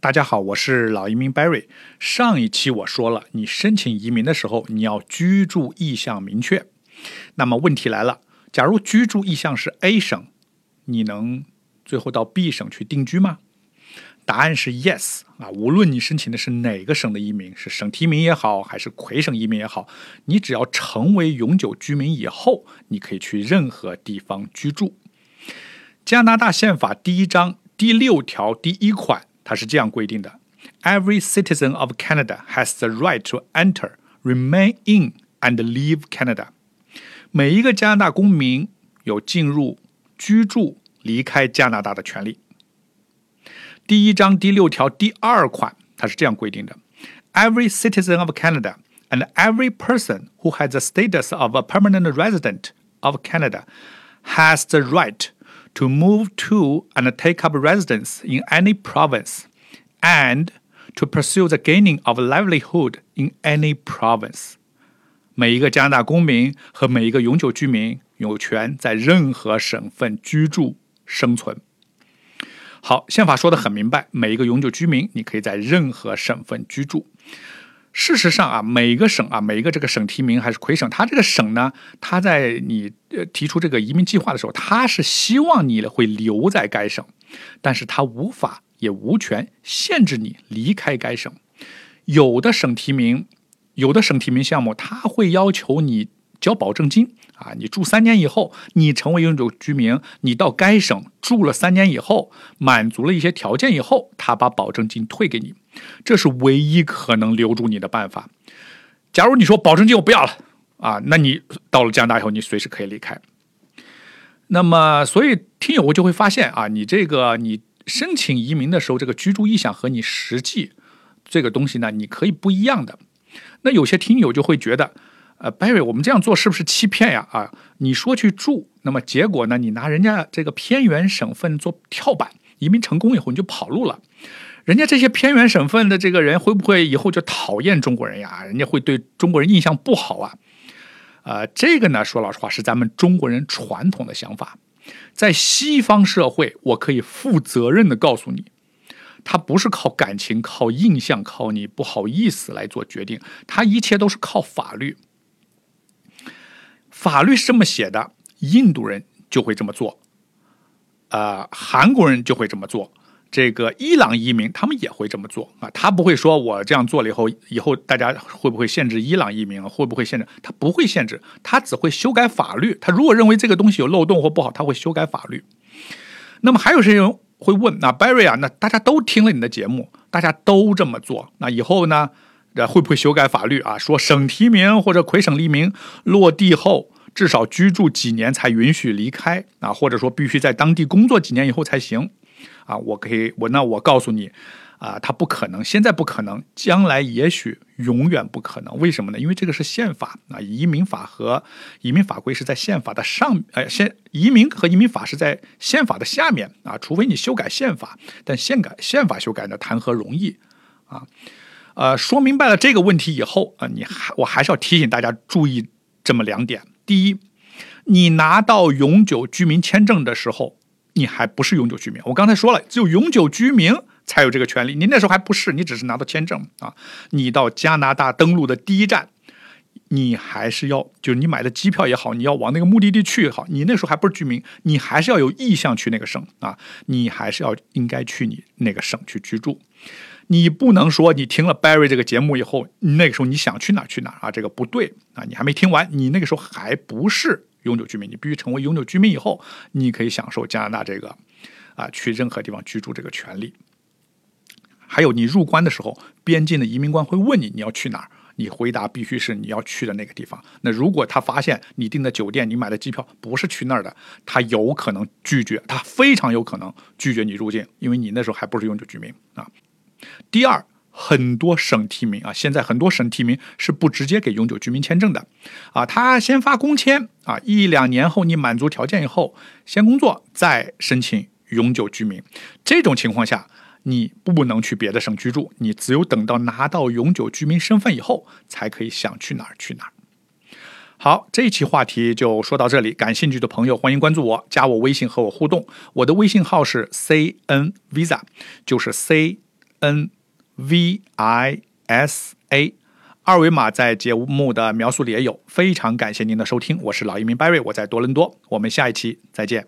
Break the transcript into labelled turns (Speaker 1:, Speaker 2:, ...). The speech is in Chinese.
Speaker 1: 大家好，我是老移民 Barry。上一期我说了，你申请移民的时候，你要居住意向明确。那么问题来了，假如居住意向是 A 省，你能最后到 B 省去定居吗？答案是 yes 啊！无论你申请的是哪个省的移民，是省提名也好，还是魁省移民也好，你只要成为永久居民以后，你可以去任何地方居住。加拿大宪法第一章第六条第一款，它是这样规定的：Every citizen of Canada has the right to enter, remain in, and leave Canada。每一个加拿大公民有进入、居住、离开加拿大的权利。第一章第六条第二款，它是这样规定的：Every citizen of Canada and every person who has the status of a permanent resident of Canada has the right to move to and take up residence in any province and to pursue the gaining of livelihood in any province。每一个加拿大公民和每一个永久居民有权在任何省份居住、生存。好，宪法说的很明白，每一个永久居民，你可以在任何省份居住。 事实上啊，每个省啊，每一个这个省提名还是魁省，它这个省呢，它在你呃提出这个移民计划的时候，它是希望你会留在该省，但是它无法也无权限制你离开该省。有的省提名，有的省提名项目，它会要求你交保证金。啊，你住三年以后，你成为永久居民，你到该省住了三年以后，满足了一些条件以后，他把保证金退给你，这是唯一可能留住你的办法。假如你说保证金我不要了啊，那你到了加拿大以后，你随时可以离开。那么，所以听友我就会发现啊，你这个你申请移民的时候，这个居住意向和你实际这个东西呢，你可以不一样的。那有些听友就会觉得。呃，Barry，我们这样做是不是欺骗呀？啊，你说去住，那么结果呢？你拿人家这个偏远省份做跳板，移民成功以后你就跑路了，人家这些偏远省份的这个人会不会以后就讨厌中国人呀？人家会对中国人印象不好啊？呃，这个呢，说老实话是咱们中国人传统的想法，在西方社会，我可以负责任的告诉你，他不是靠感情、靠印象、靠你不好意思来做决定，他一切都是靠法律。法律是这么写的，印度人就会这么做，呃，韩国人就会这么做，这个伊朗移民他们也会这么做啊。他不会说我这样做了以后，以后大家会不会限制伊朗移民？会不会限制？他不会限制，他只会修改法律。他如果认为这个东西有漏洞或不好，他会修改法律。那么还有些人会问，那 Barry 啊，那大家都听了你的节目，大家都这么做，那以后呢？会不会修改法律啊？说省提名或者魁省利民落地后，至少居住几年才允许离开啊？或者说必须在当地工作几年以后才行啊？我可以，我那我告诉你啊，他不可能，现在不可能，将来也许永远不可能。为什么呢？因为这个是宪法啊，移民法和移民法规是在宪法的上，呃，宪移民和移民法是在宪法的下面啊。除非你修改宪法，但宪改宪法修改呢，谈何容易啊？呃，说明白了这个问题以后啊，你还我还是要提醒大家注意这么两点：第一，你拿到永久居民签证的时候，你还不是永久居民。我刚才说了，只有永久居民才有这个权利，你那时候还不是，你只是拿到签证啊。你到加拿大登陆的第一站，你还是要，就是你买的机票也好，你要往那个目的地去也好，你那时候还不是居民，你还是要有意向去那个省啊，你还是要应该去你那个省去居住。你不能说你听了 Barry 这个节目以后，那个时候你想去哪去哪啊？这个不对啊！你还没听完，你那个时候还不是永久居民，你必须成为永久居民以后，你可以享受加拿大这个啊去任何地方居住这个权利。还有你入关的时候，边境的移民官会问你你要去哪儿，你回答必须是你要去的那个地方。那如果他发现你订的酒店、你买的机票不是去那儿的，他有可能拒绝，他非常有可能拒绝你入境，因为你那时候还不是永久居民啊。第二，很多省提名啊，现在很多省提名是不直接给永久居民签证的，啊，他先发工签啊，一两年后你满足条件以后，先工作再申请永久居民。这种情况下，你不能去别的省居住，你只有等到拿到永久居民身份以后，才可以想去哪儿去哪儿。好，这一期话题就说到这里，感兴趣的朋友欢迎关注我，加我微信和我互动，我的微信号是 c n visa，就是 c。N V I S A。二维码在节目的描述里也有。非常感谢您的收听，我是老移民 Barry，我在多伦多，我们下一期再见。